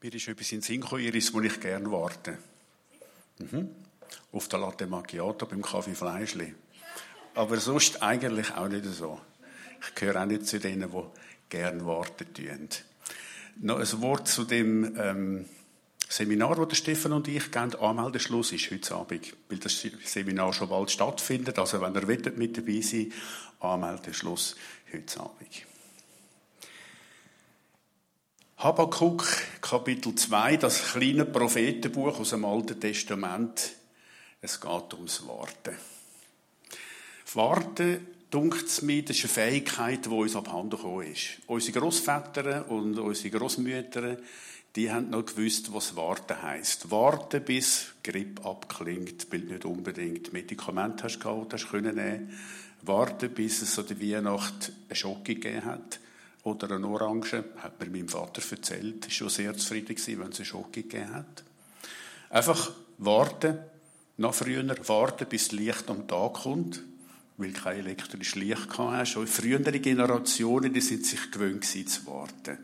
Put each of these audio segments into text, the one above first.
Mir ist etwas in den Sinn gekommen, Iris, wo ich gerne warte. Mhm. Auf der Latte Macchiato beim Kaffee Fleischli. Aber sonst eigentlich auch nicht so. Ich gehöre auch nicht zu denen, die gerne warten tun. Noch ein Wort zu dem ähm, Seminar, das Stefan und ich geben. Anmeldeschluss ist heute Abend, weil das Seminar schon bald stattfindet. Also wenn ihr mit dabei sein Anmeldeschluss heute Abend. Habakkuk, Kapitel 2, das kleine Prophetenbuch aus dem Alten Testament. Es geht ums Warten. Warten, dunkt es mir, das ist eine Fähigkeit, die uns abhanden gekommen ist. Unsere Großväter und unsere Großmütter, die haben noch gewusst, was Warten heisst. Warten, bis Grippe abklingt, weil nicht unbedingt Medikamente hast gehabt, hast können Warten, bis es so die Weihnacht eine Schocke gegeben hat oder eine Orange, hat mir mein Vater erzählt. Er war schon sehr zufrieden, wenn es eine Schocke gegeben hat. Einfach warten, noch früher warten, bis das Licht am Tag kommt, weil kein elektrisches Licht hast. Schon frühere Generationen, die sind sich gewöhnt zu warten.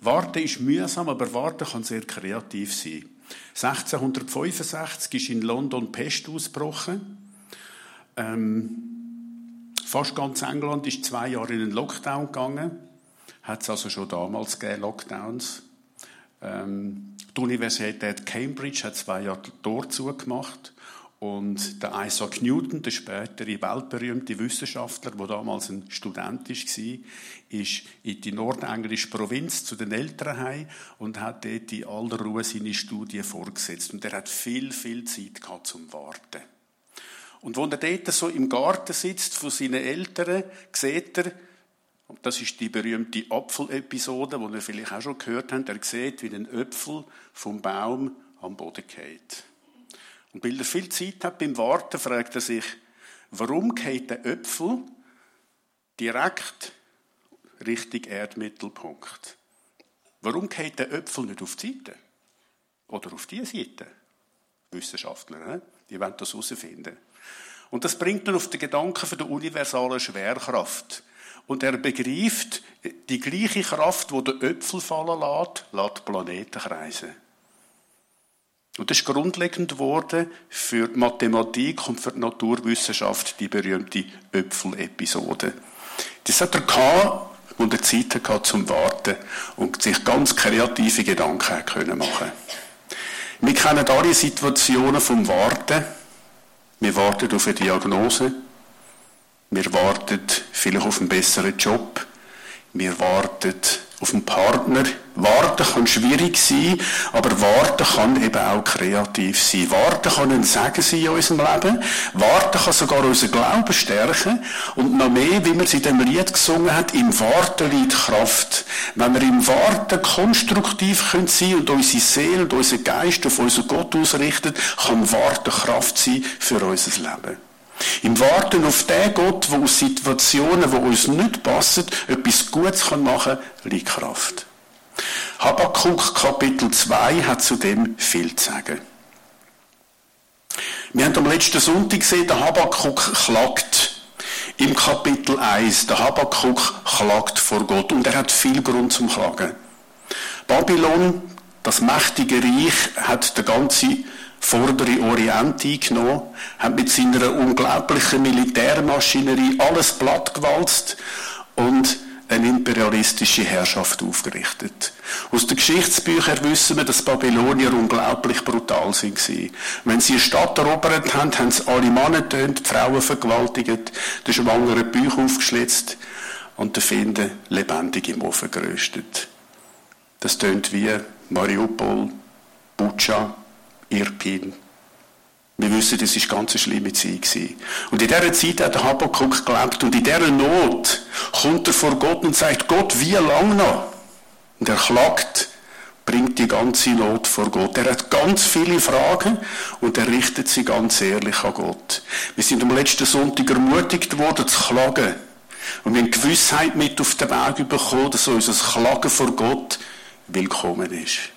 Warten ist mühsam, aber Warten kann sehr kreativ sein. 1665 ist in London Pest ausgebrochen. Ähm, Fast ganz England ist zwei Jahre in den Lockdown gegangen. Hat es also schon damals gegeben, Lockdowns. Ähm, die Universität Cambridge hat zwei Jahre Tür zugemacht. Und der Isaac Newton, der spätere weltberühmte Wissenschaftler, der damals ein Student war, ist in die nordenglische Provinz zu den Eltern heim und hat dort in aller Ruhe seine Studie vorgesetzt. Und er hat viel, viel Zeit gehabt zum Warten. Und wo er dort so im Garten sitzt von seinen Eltern, sieht er, und das ist die berühmte Apfel-Episode, die ihr vielleicht auch schon gehört habt, er sieht, wie ein Äpfel vom Baum am Boden geht. Und weil er viel Zeit hat beim Warten, fragt er sich, warum geht der Äpfel direkt Richtung Erdmittelpunkt? Warum geht der Äpfel nicht auf die Seite? Oder auf die Seite? Wissenschaftler, die wollen das herausfinden. Und das bringt ihn auf den Gedanken von der universalen Schwerkraft. Und er begreift, die gleiche Kraft, wo der Öpfel fallen lässt, lässt Planeten kreisen. Und das ist grundlegend geworden für die Mathematik und für die Naturwissenschaft, die berühmte Öpfel-Episode. Das hat er gehabt, und er Zeit hatte zum Warten und sich ganz kreative Gedanken machen können Wir kennen alle Situationen vom Warten. Wir warten auf eine Diagnose. Wir warten vielleicht auf einen besseren Job. Wir warten auf einen Partner. Warten kann schwierig sein, aber warten kann eben auch kreativ sein. Warten kann ein Segen sein in unserem Leben. Warten kann sogar unseren Glauben stärken. Und noch mehr, wie man es in dem Lied gesungen hat, im Warten liegt Kraft. Wenn wir im Warten konstruktiv sein können und unsere Seele und unseren Geist auf unseren Gott ausrichten, kann Warten Kraft sein für unser Leben. Im Warten auf den Gott, der aus Situationen, die uns nicht passen, etwas Gutes machen kann, liegt Kraft. Habakkuk Kapitel 2 hat zudem viel zu sagen. Wir haben am letzten Sonntag gesehen, der Habakkuk klagt. Im Kapitel 1, der Habakkuk klagt vor Gott und er hat viel Grund zum Klagen. Babylon, das mächtige Reich, hat den ganzen vordere Orient eingenommen, hat mit seiner unglaublichen Militärmaschinerie alles plattgewalzt und eine imperialistische Herrschaft aufgerichtet. Aus den Geschichtsbüchern wissen wir, dass Babylonier unglaublich brutal sind. Wenn sie eine Stadt erobert haben, haben sie alle Männer getönt, die Frauen vergewaltigt, den schwangeren Bücher aufgeschlitzt und den Finden lebendig im Ofen geröstet. Das tönt wie Mariupol, Bucha, Irpin. Wir wissen, das war ganz eine schlimme Zeit. Und in dieser Zeit hat der Habakkuk gelebt. Und in dieser Not kommt er vor Gott und sagt, Gott, wie lange noch? Und er klagt, bringt die ganze Not vor Gott. Er hat ganz viele Fragen und er richtet sie ganz ehrlich an Gott. Wir sind am letzten Sonntag ermutigt worden zu klagen. Und wir haben Gewissheit mit auf den Weg bekommen, dass unser Klagen vor Gott willkommen ist.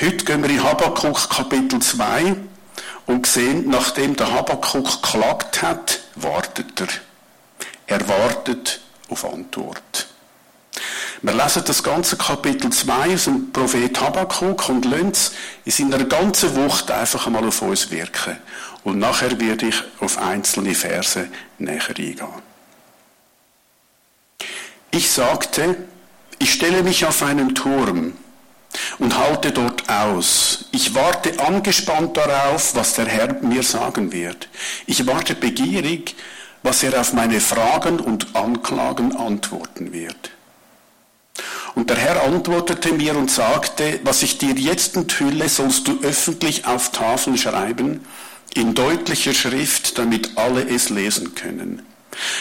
Heute gehen wir in Habakkuk Kapitel 2 und sehen, nachdem der Habakkuk geklagt hat, wartet er. Er wartet auf Antwort. Wir lesen das ganze Kapitel 2 aus dem Prophet Habakkuk und es in seiner ganzen Wucht einfach einmal auf uns wirken. Und nachher werde ich auf einzelne Verse näher eingehen. Ich sagte, ich stelle mich auf einen Turm und halte dort aus. Ich warte angespannt darauf, was der Herr mir sagen wird. Ich warte begierig, was er auf meine Fragen und Anklagen antworten wird. Und der Herr antwortete mir und sagte, was ich dir jetzt enthülle, sollst du öffentlich auf Tafeln schreiben, in deutlicher Schrift, damit alle es lesen können.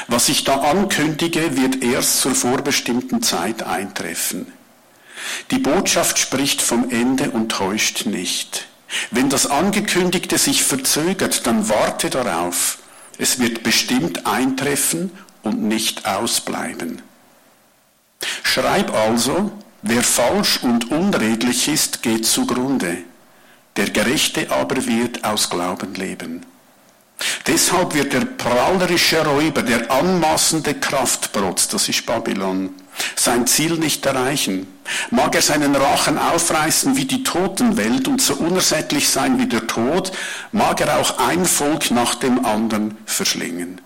Was ich da ankündige, wird erst zur vorbestimmten Zeit eintreffen. Die Botschaft spricht vom Ende und täuscht nicht. Wenn das Angekündigte sich verzögert, dann warte darauf. Es wird bestimmt eintreffen und nicht ausbleiben. Schreib also, wer falsch und unredlich ist, geht zugrunde. Der Gerechte aber wird aus Glauben leben. Deshalb wird der prahlerische Räuber, der anmaßende Kraftprotz, das ist Babylon, sein Ziel nicht erreichen. Mag er seinen Rachen aufreißen wie die Totenwelt und so unersättlich sein wie der Tod, mag er auch ein Volk nach dem anderen verschlingen.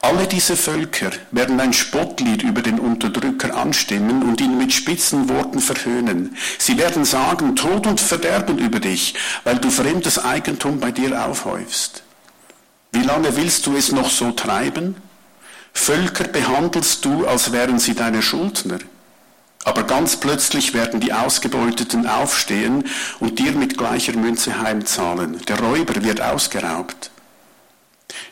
Alle diese Völker werden ein Spottlied über den Unterdrücker anstimmen und ihn mit spitzen Worten verhöhnen. Sie werden sagen, Tod und Verderben über dich, weil du fremdes Eigentum bei dir aufhäufst. Wie lange willst du es noch so treiben? Völker behandelst du, als wären sie deine Schuldner. Aber ganz plötzlich werden die Ausgebeuteten aufstehen und dir mit gleicher Münze heimzahlen. Der Räuber wird ausgeraubt.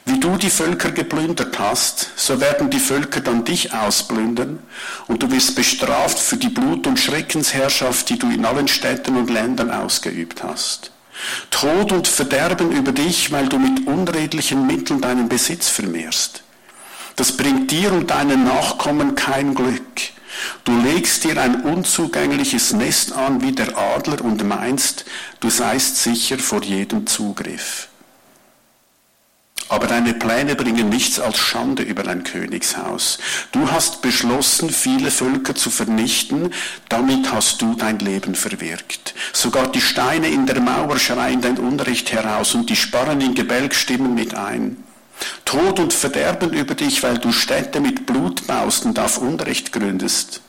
Wie du die Völker geplündert hast, so werden die Völker dann dich ausplündern und du wirst bestraft für die Blut- und Schreckensherrschaft, die du in allen Städten und Ländern ausgeübt hast. Tod und Verderben über dich, weil du mit unredlichen Mitteln deinen Besitz vermehrst. Das bringt dir und deinen Nachkommen kein Glück. Du legst dir ein unzugängliches Nest an wie der Adler und meinst, du seist sicher vor jedem Zugriff. Aber deine Pläne bringen nichts als Schande über dein Königshaus. Du hast beschlossen, viele Völker zu vernichten, damit hast du dein Leben verwirkt. Sogar die Steine in der Mauer schreien dein Unrecht heraus und die Sparren in Gebälk stimmen mit ein. Tod und Verderben über dich, weil du Städte mit Blut baust und auf Unrecht gründest.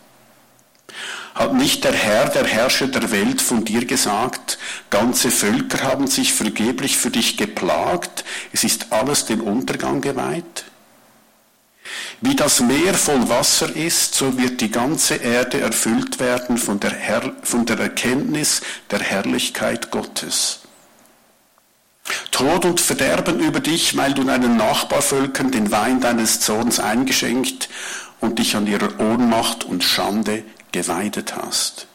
Hat nicht der Herr, der Herrscher der Welt, von dir gesagt, ganze Völker haben sich vergeblich für dich geplagt, es ist alles dem Untergang geweiht? Wie das Meer voll Wasser ist, so wird die ganze Erde erfüllt werden von der, Herr, von der Erkenntnis der Herrlichkeit Gottes. Tod und Verderben über dich, weil du deinen Nachbarvölkern den Wein deines Zorns eingeschenkt und dich an ihrer Ohnmacht und Schande geweidet hast.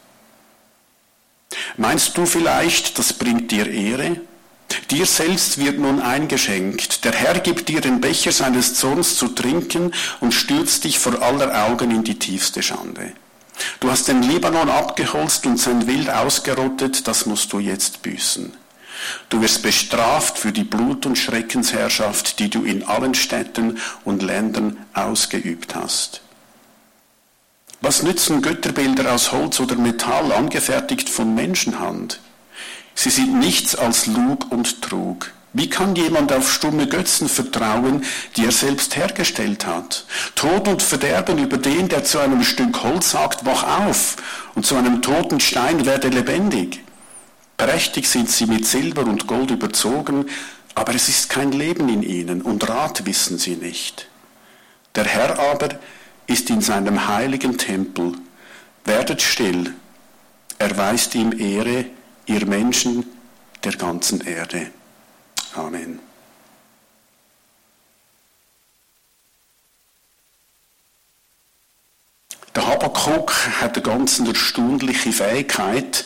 Meinst du vielleicht, das bringt dir Ehre? Dir selbst wird nun eingeschenkt. Der Herr gibt dir den Becher seines Zorns zu trinken und stürzt dich vor aller Augen in die tiefste Schande. Du hast den Libanon abgeholzt und sein Wild ausgerottet, das musst du jetzt büßen. Du wirst bestraft für die Blut- und Schreckensherrschaft, die du in allen Städten und Ländern ausgeübt hast. Was nützen Götterbilder aus Holz oder Metall, angefertigt von Menschenhand? Sie sind nichts als Lug und Trug. Wie kann jemand auf stumme Götzen vertrauen, die er selbst hergestellt hat? Tod und Verderben über den, der zu einem Stück Holz sagt, wach auf, und zu einem toten Stein werde lebendig. Prächtig sind sie mit Silber und Gold überzogen, aber es ist kein Leben in ihnen und Rat wissen sie nicht. Der Herr aber ist in seinem heiligen Tempel. Werdet still, erweist ihm Ehre, ihr Menschen der ganzen Erde. Amen. Der Habakkuk hat eine ganz erstaunliche Fähigkeit,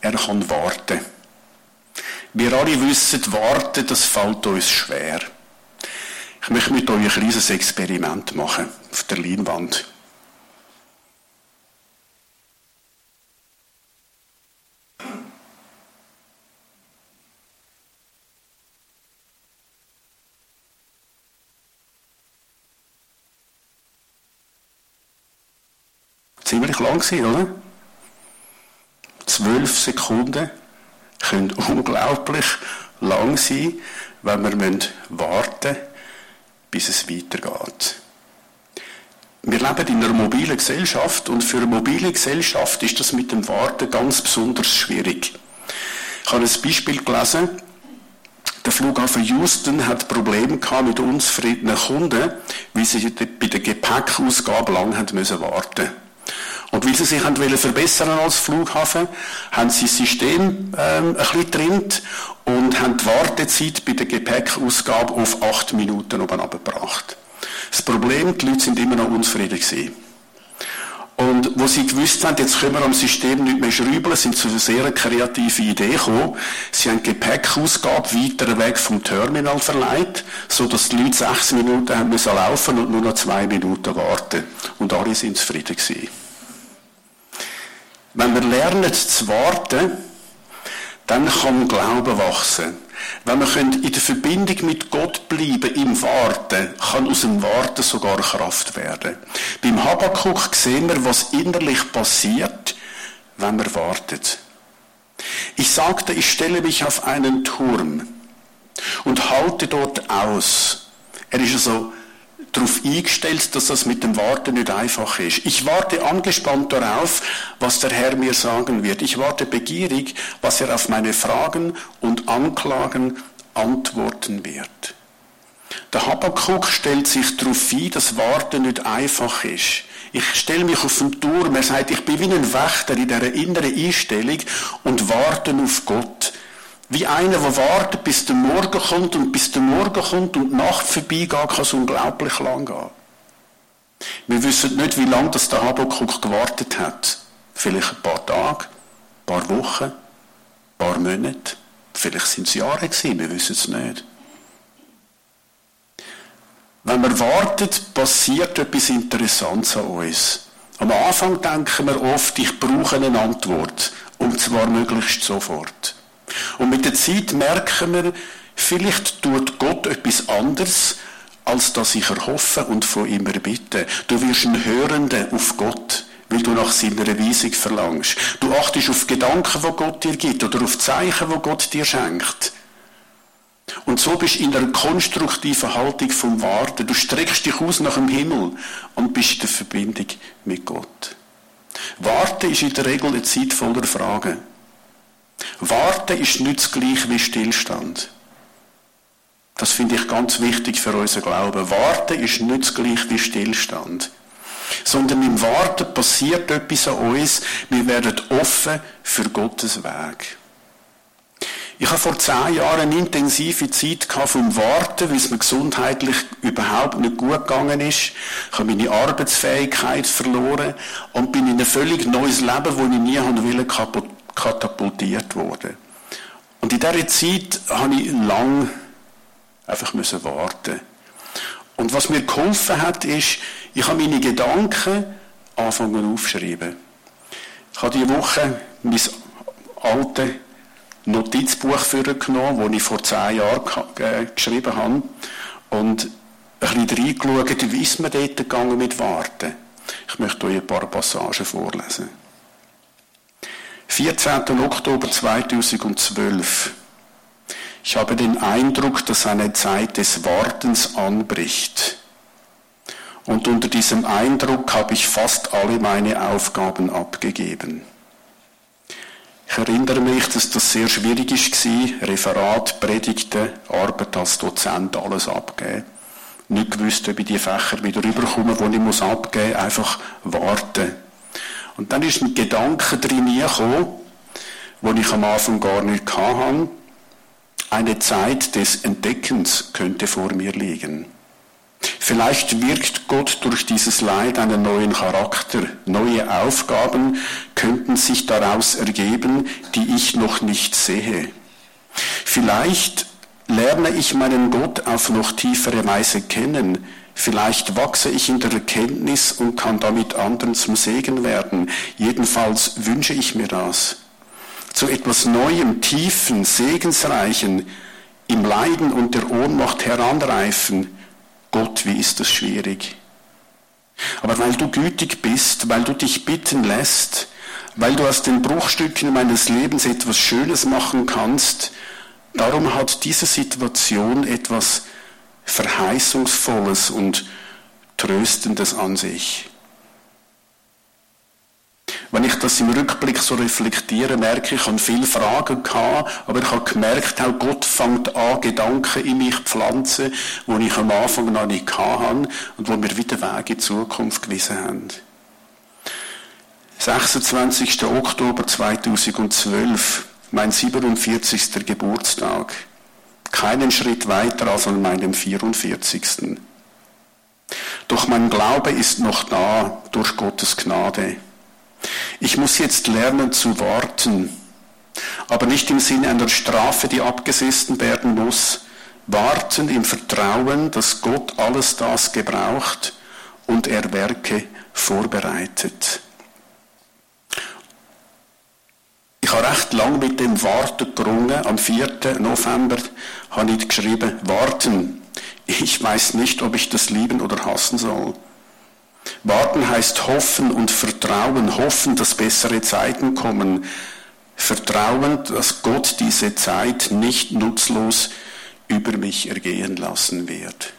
er kann warten. Wir alle wissen, warten, das fällt uns schwer. Ich möchte mit euch ein kleines Experiment machen auf der Leinwand. Ziemlich lang gewesen, oder? Zwölf Sekunden können unglaublich lang sein, wenn wir warten müssen, bis es weitergeht. Wir leben in einer mobilen Gesellschaft und für eine mobile Gesellschaft ist das mit dem Warten ganz besonders schwierig. Ich habe ein Beispiel gelesen. Der Flughafen Houston hat Probleme gehabt mit unzufriedenen Kunden, weil sie bei der Gepäckausgabe lang warten und weil sie sich haben verbessern als Flughafen, haben sie das System ähm, ein bisschen getrimmt und haben die Wartezeit bei der Gepäckausgabe auf acht Minuten oben abgebracht. Das Problem, die Leute sind immer noch unzufrieden gewesen. Und wo sie gewusst haben, jetzt können wir am System nicht mehr schrauben, sind zu einer sehr kreativen Idee gekommen. Sie haben Gepäckausgabe weiter weg vom Terminal verleiht, so dass die Leute sechs Minuten haben müssen laufen und nur noch zwei Minuten warten. Und alle sind zufrieden gewesen. Wenn wir lernen zu warten, dann kann Glauben wachsen. Wenn wir in der Verbindung mit Gott bleiben, im Warten, kann aus dem Warten sogar Kraft werden. Beim Habakkuk sehen wir, was innerlich passiert, wenn wir wartet. Ich sagte, ich stelle mich auf einen Turm und halte dort aus. Er ist also darauf eingestellt, dass das mit dem Warten nicht einfach ist. Ich warte angespannt darauf, was der Herr mir sagen wird. Ich warte begierig, was er auf meine Fragen und Anklagen antworten wird. Der Habakkuk stellt sich darauf ein, dass Warten nicht einfach ist. Ich stelle mich auf den Turm. Er sagt, ich bin wie ein Wächter in dieser inneren Einstellung und warte auf Gott. Wie einer, der wartet, bis der Morgen kommt und bis der Morgen kommt und die Nacht vorbeigeht, kann es unglaublich lang gehen. Wir wissen nicht, wie lange das der Habakkuk gewartet hat. Vielleicht ein paar Tage, ein paar Wochen, ein paar Monate. Vielleicht sind es Jahre gewesen, wir wissen es nicht. Wenn wir warten, passiert etwas Interessantes an uns. Am Anfang denken wir oft, ich brauche eine Antwort. Und zwar möglichst sofort. Und mit der Zeit merken wir, vielleicht tut Gott etwas anderes, als das ich erhoffe und von ihm erbitte. Du wirst ein Hörender auf Gott, weil du nach seiner Weisung verlangst. Du achtest auf Gedanken, wo Gott dir gibt, oder auf Zeichen, wo Gott dir schenkt. Und so bist du in einer konstruktiven Haltung vom Warten. Du streckst dich aus nach dem Himmel und bist in der Verbindung mit Gott. Warten ist in der Regel eine Zeit voller Fragen. Warten ist nicht das gleiche wie Stillstand. Das finde ich ganz wichtig für unseren Glauben. Warten ist nicht das gleiche wie Stillstand. Sondern im Warten passiert etwas an uns. Wir werden offen für Gottes Weg. Ich habe vor zehn Jahren eine intensive Zeit vom Warten, weil es mir gesundheitlich überhaupt nicht gut gegangen ist. Ich habe meine Arbeitsfähigkeit verloren und bin in ein völlig neues Leben, das ich nie wollte, kaputt katapultiert worden. Und in dieser Zeit habe ich lang einfach müssen warten. Und was mir geholfen hat, ist, ich habe meine Gedanken anfangen aufschreiben. Ich habe diese Woche mein altes Notizbuch genommen, das ich vor zehn Jahren äh, geschrieben habe, und ein bisschen reingeschaut, wie ist man dort gegangen mit Warten. Ich möchte euch ein paar Passagen vorlesen. 14. Oktober 2012. Ich habe den Eindruck, dass eine Zeit des Wartens anbricht. Und unter diesem Eindruck habe ich fast alle meine Aufgaben abgegeben. Ich erinnere mich, dass das sehr schwierig war, Referat, Predigten, Arbeit als Dozent, alles abgeben. Nicht gewusst, ob ich die Fächer wieder rüberkomme, die ich abgeben muss, einfach warten. Und dann ist ein Gedanke drin gekommen, wo ich am Anfang gar nicht hatte. Eine Zeit des Entdeckens könnte vor mir liegen. Vielleicht wirkt Gott durch dieses Leid einen neuen Charakter. Neue Aufgaben könnten sich daraus ergeben, die ich noch nicht sehe. Vielleicht lerne ich meinen Gott auf noch tiefere Weise kennen, Vielleicht wachse ich in der Erkenntnis und kann damit anderen zum Segen werden. Jedenfalls wünsche ich mir das. Zu etwas Neuem, Tiefen, Segensreichen, im Leiden und der Ohnmacht heranreifen. Gott, wie ist das schwierig. Aber weil du gütig bist, weil du dich bitten lässt, weil du aus den Bruchstücken meines Lebens etwas Schönes machen kannst, darum hat diese Situation etwas Verheißungsvolles und Tröstendes an sich. Wenn ich das im Rückblick so reflektiere, merke ich, ich habe viele Fragen gehabt, aber ich habe gemerkt, auch Gott fängt an, Gedanken in mich zu pflanzen, die ich am Anfang noch nicht hatte und wo mir wieder Wege in die Zukunft gewiesen haben. 26. Oktober 2012, mein 47. Geburtstag. Keinen Schritt weiter als an meinem 44. Doch mein Glaube ist noch da durch Gottes Gnade. Ich muss jetzt lernen zu warten, aber nicht im Sinne einer Strafe, die abgesessen werden muss. Warten im Vertrauen, dass Gott alles das gebraucht und er Werke vorbereitet. Ich habe recht lang mit dem Warten gerungen. Am 4. November habe ich geschrieben, warten. Ich weiß nicht, ob ich das lieben oder hassen soll. Warten heißt hoffen und vertrauen, hoffen, dass bessere Zeiten kommen, vertrauen, dass Gott diese Zeit nicht nutzlos über mich ergehen lassen wird.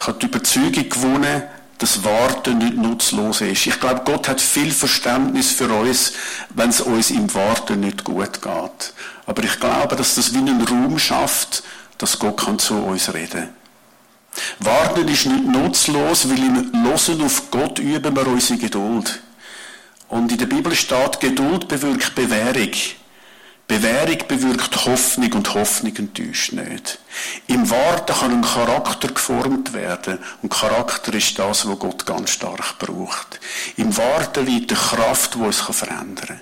Ich habe die Überzeugung gewonnen, dass Warten nicht nutzlos ist. Ich glaube, Gott hat viel Verständnis für uns, wenn es uns im Warten nicht gut geht. Aber ich glaube, dass das wie einen Raum schafft, dass Gott kann zu uns reden. Warten ist nicht nutzlos, weil im Losen auf Gott üben wir unsere Geduld. Und in der Bibel steht, Geduld bewirkt Bewährung. Bewährung bewirkt Hoffnung und Hoffnung enttäuscht nicht. Im Warten kann ein Charakter geformt werden und Charakter ist das, was Gott ganz stark braucht. Im Warten liegt eine Kraft, die uns verändern kann.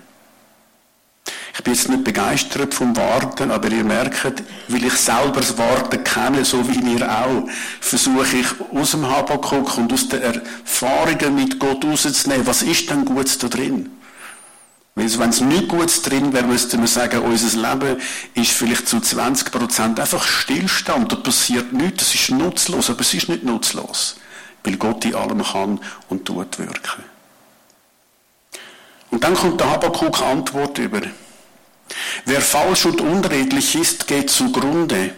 Ich bin jetzt nicht begeistert vom Warten, aber ihr merkt, weil ich selber das Warten kenne, so wie ihr auch, versuche ich aus dem Habakkuk und aus den Erfahrungen mit Gott rauszunehmen, was ist denn Gutes da drin? Weil wenn es nicht Gutes drin wäre, müssten wir sagen, unser Leben ist vielleicht zu 20% einfach Stillstand, da passiert nichts, es ist nutzlos, aber es ist nicht nutzlos, weil Gott in allem kann und tut wirken. Und dann kommt der Habakkuk Antwort über. Wer falsch und unredlich ist, geht zugrunde.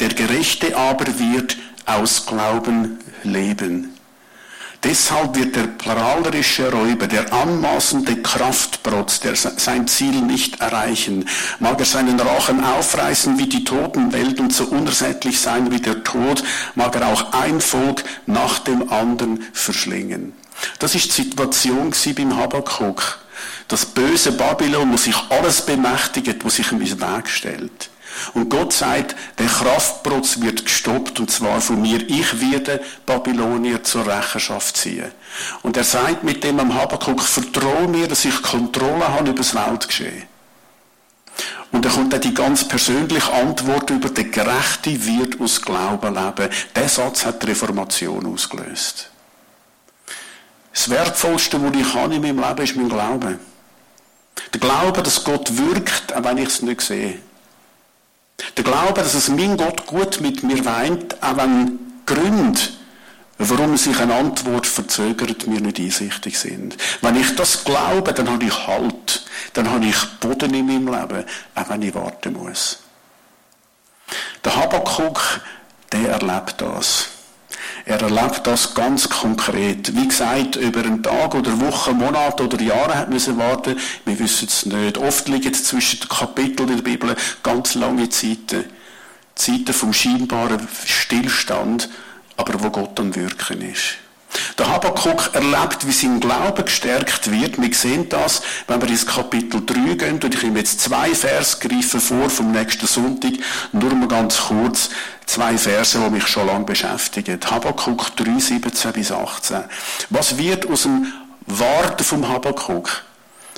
Der Gerechte aber wird aus Glauben leben. Deshalb wird der prahlerische Räuber, der anmaßende Kraftprotz, der sein Ziel nicht erreichen, mag er seinen Rachen aufreißen wie die Totenwelt und so unersättlich sein wie der Tod, mag er auch ein Volk nach dem anderen verschlingen. Das ist die Situation beim Habakkuk das böse Babylon, wo sich alles bemächtigt, wo sich meinen Weg stellt. Und Gott sagt, der Kraftprozess wird gestoppt, und zwar von mir. Ich werde Babylonier zur Rechenschaft ziehen. Und er sagt mit dem am Habakkuk, vertraue mir, dass ich Kontrolle habe über das Weltgeschehen. Und dann kommt dann die ganz persönliche Antwort über, der Gerechte wird aus Glauben leben. Der Satz hat die Reformation ausgelöst. Das Wertvollste, was ich habe in meinem Leben, ist mein Glaube. Der Glaube, dass Gott wirkt, auch wenn ich es nicht sehe. Der Glaube, dass es mein Gott gut mit mir weint, auch wenn Gründe, warum sich eine Antwort verzögert, mir nicht einsichtig sind. Wenn ich das glaube, dann habe ich Halt. Dann habe ich Boden in meinem Leben, auch wenn ich warten muss. Der Habakkuk, der erlebt das. Er erlebt das ganz konkret. Wie gesagt, über einen Tag oder Wochen, Monate oder Jahre hat müssen warten. Wir wissen es nicht. Oft liegen zwischen den Kapiteln in der Bibel ganz lange Zeiten. Zeiten vom scheinbaren Stillstand, aber wo Gott am Wirken ist. Der Habakkuk erlebt, wie sein Glaube gestärkt wird. Wir sehen das, wenn wir ins Kapitel 3 gehen. Und ich nehme jetzt zwei Vers greifen vor vom nächsten Sonntag. Nur mal ganz kurz zwei Verse, die mich schon lange beschäftigen. Habakkuk 3, 17 bis 18. Was wird aus dem Warten vom Habakkuk?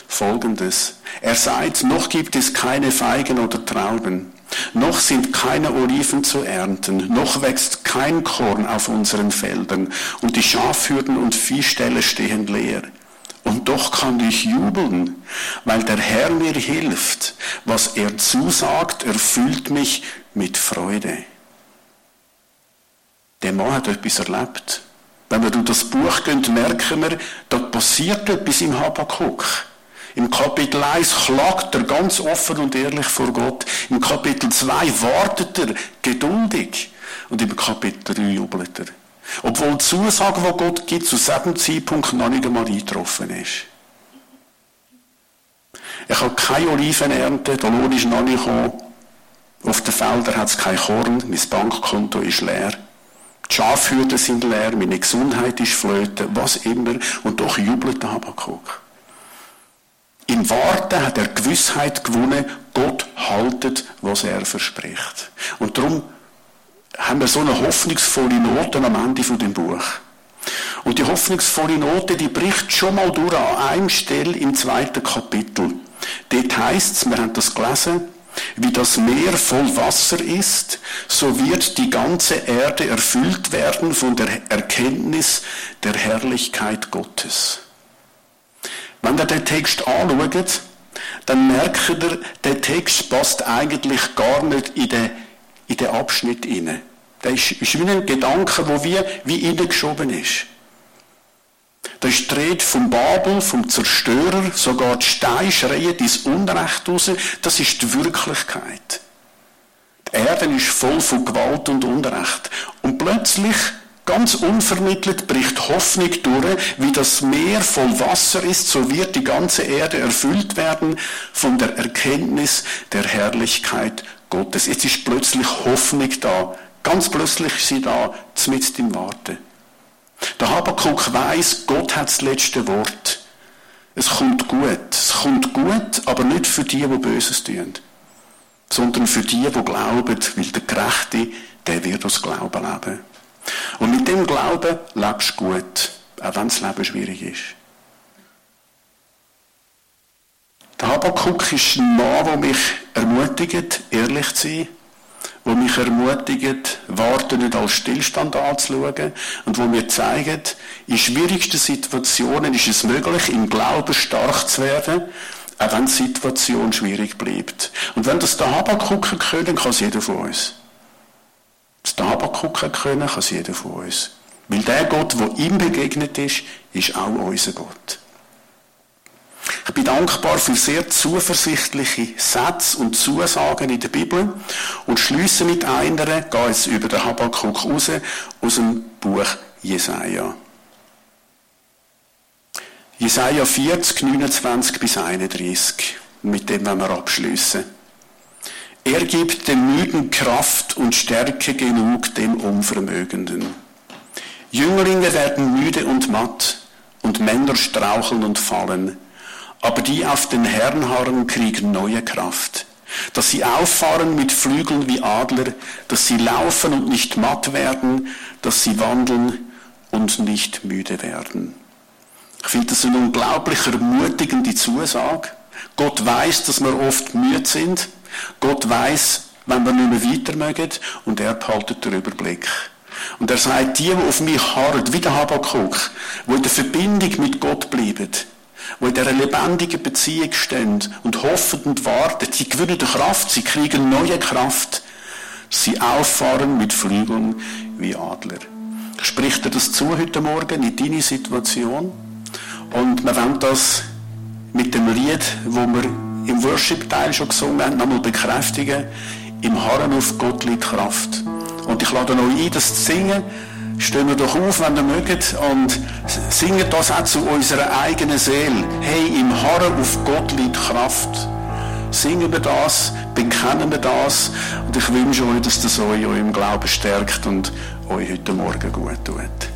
Folgendes. Er sagt, noch gibt es keine Feigen oder Trauben. Noch sind keine Oliven zu ernten, noch wächst kein Korn auf unseren Feldern, und die Schafhürden und Viehställe stehen leer. Und doch kann ich jubeln, weil der Herr mir hilft. Was er zusagt, erfüllt mich mit Freude. der Mann hat etwas erlebt. Wenn wir durch das Buch gehen, merken wir, da passiert etwas im Habakkuk. Im Kapitel 1 klagt er ganz offen und ehrlich vor Gott. Im Kapitel 2 wartet er geduldig. Und im Kapitel 3 jubelt er. Obwohl die Zusage, die Gott gibt, zu diesem Zeitpunkt noch nicht einmal eingetroffen ist. Ich habe keine Oliven ernten, der Lohn ist noch nicht gekommen. Auf den Feldern hat es kein Korn, mein Bankkonto ist leer. Die Schafhürden sind leer, meine Gesundheit ist flöten, was immer. Und doch jubelt der Habakkuk. Im Warten hat er Gewissheit gewonnen, Gott haltet, was er verspricht. Und darum haben wir so eine hoffnungsvolle Note am Ende von dem Buch. Und die hoffnungsvolle Note, die bricht schon mal durch an einem Stelle im zweiten Kapitel. Dort heißt es, wir haben das gelesen, wie das Meer voll Wasser ist, so wird die ganze Erde erfüllt werden von der Erkenntnis der Herrlichkeit Gottes. Wenn ihr den Text anschaut, dann merkt ihr, der Text passt eigentlich gar nicht in den, in den Abschnitt hinein. Der ist, ist wie ein Gedanke, der wie, wie reingeschoben ist. Da ist die Rede vom Babel, vom Zerstörer, sogar die Steine schreien ins Unrecht raus. Das ist die Wirklichkeit. Die Erde ist voll von Gewalt und Unrecht. Und plötzlich, ganz unvermittelt, bricht Hoffnung durch, wie das Meer voll Wasser ist, so wird die ganze Erde erfüllt werden von der Erkenntnis der Herrlichkeit Gottes. Jetzt ist plötzlich Hoffnung da. Ganz plötzlich ist sie da, mitten im Warten. Der Habakkuk weiss, Gott hat das letzte Wort. Es kommt gut. Es kommt gut, aber nicht für die, die Böses tun. Sondern für die, die glauben, weil der Gerechte, der wird aus Glauben leben. Und mit dem Glauben lebst du gut, auch wenn das Leben schwierig ist. Der Habakkuk ist ein Mann, der mich ermutigt, ehrlich zu sein wo mich ermutigen, Warten nicht als Stillstand anzuschauen und wo mir zeigen, in schwierigsten Situationen ist es möglich, im Glauben stark zu werden, auch wenn die Situation schwierig bleibt. Und wenn das der Habakkuk können, kann es jeder von uns. Das Habakkuk können, kann jeder von uns. Weil der Gott, der ihm begegnet ist, ist auch unser Gott. Ich bin dankbar für sehr zuversichtliche Sätze und Zusagen in der Bibel und schließe mit einer, gehe jetzt über den Habakkuk raus, aus dem Buch Jesaja. Jesaja 40, 29 bis 31. Mit dem werden wir abschließen. Er gibt dem Müden Kraft und Stärke genug dem Unvermögenden. Jünglinge werden müde und matt und Männer straucheln und fallen. Aber die auf den Herrn harren, kriegen neue Kraft. Dass sie auffahren mit Flügeln wie Adler, dass sie laufen und nicht matt werden, dass sie wandeln und nicht müde werden. Ich finde das eine unglaublich ermutigende Zusage. Gott weiß, dass wir oft müde sind. Gott weiß, wenn wir nicht mehr weiter mögen, und er behaltet den Überblick. Und er sagt, die, die auf mich harren, wie der Habakkuk, die in der Verbindung mit Gott bleiben, die in dieser lebendigen Beziehung stehen und hoffen und warten, sie gewinnen Kraft, sie kriegen neue Kraft. Sie auffahren mit Flügeln wie Adler. Spricht dir das zu heute Morgen in deine Situation? Und wir wollen das mit dem Lied, wo wir im Worship-Teil schon gesungen haben, nochmal bekräftigen. Im Harren auf Gott liegt Kraft. Und ich lade euch ein, das zu singen. Stehen wir doch auf, wenn ihr mögt, und singen das auch zu unserer eigenen Seele. Hey, im Harren auf Gott liegt Kraft. Singen wir das, bekennen wir das, und ich wünsche euch, dass das euch in eurem Glauben stärkt und euch heute Morgen gut tut.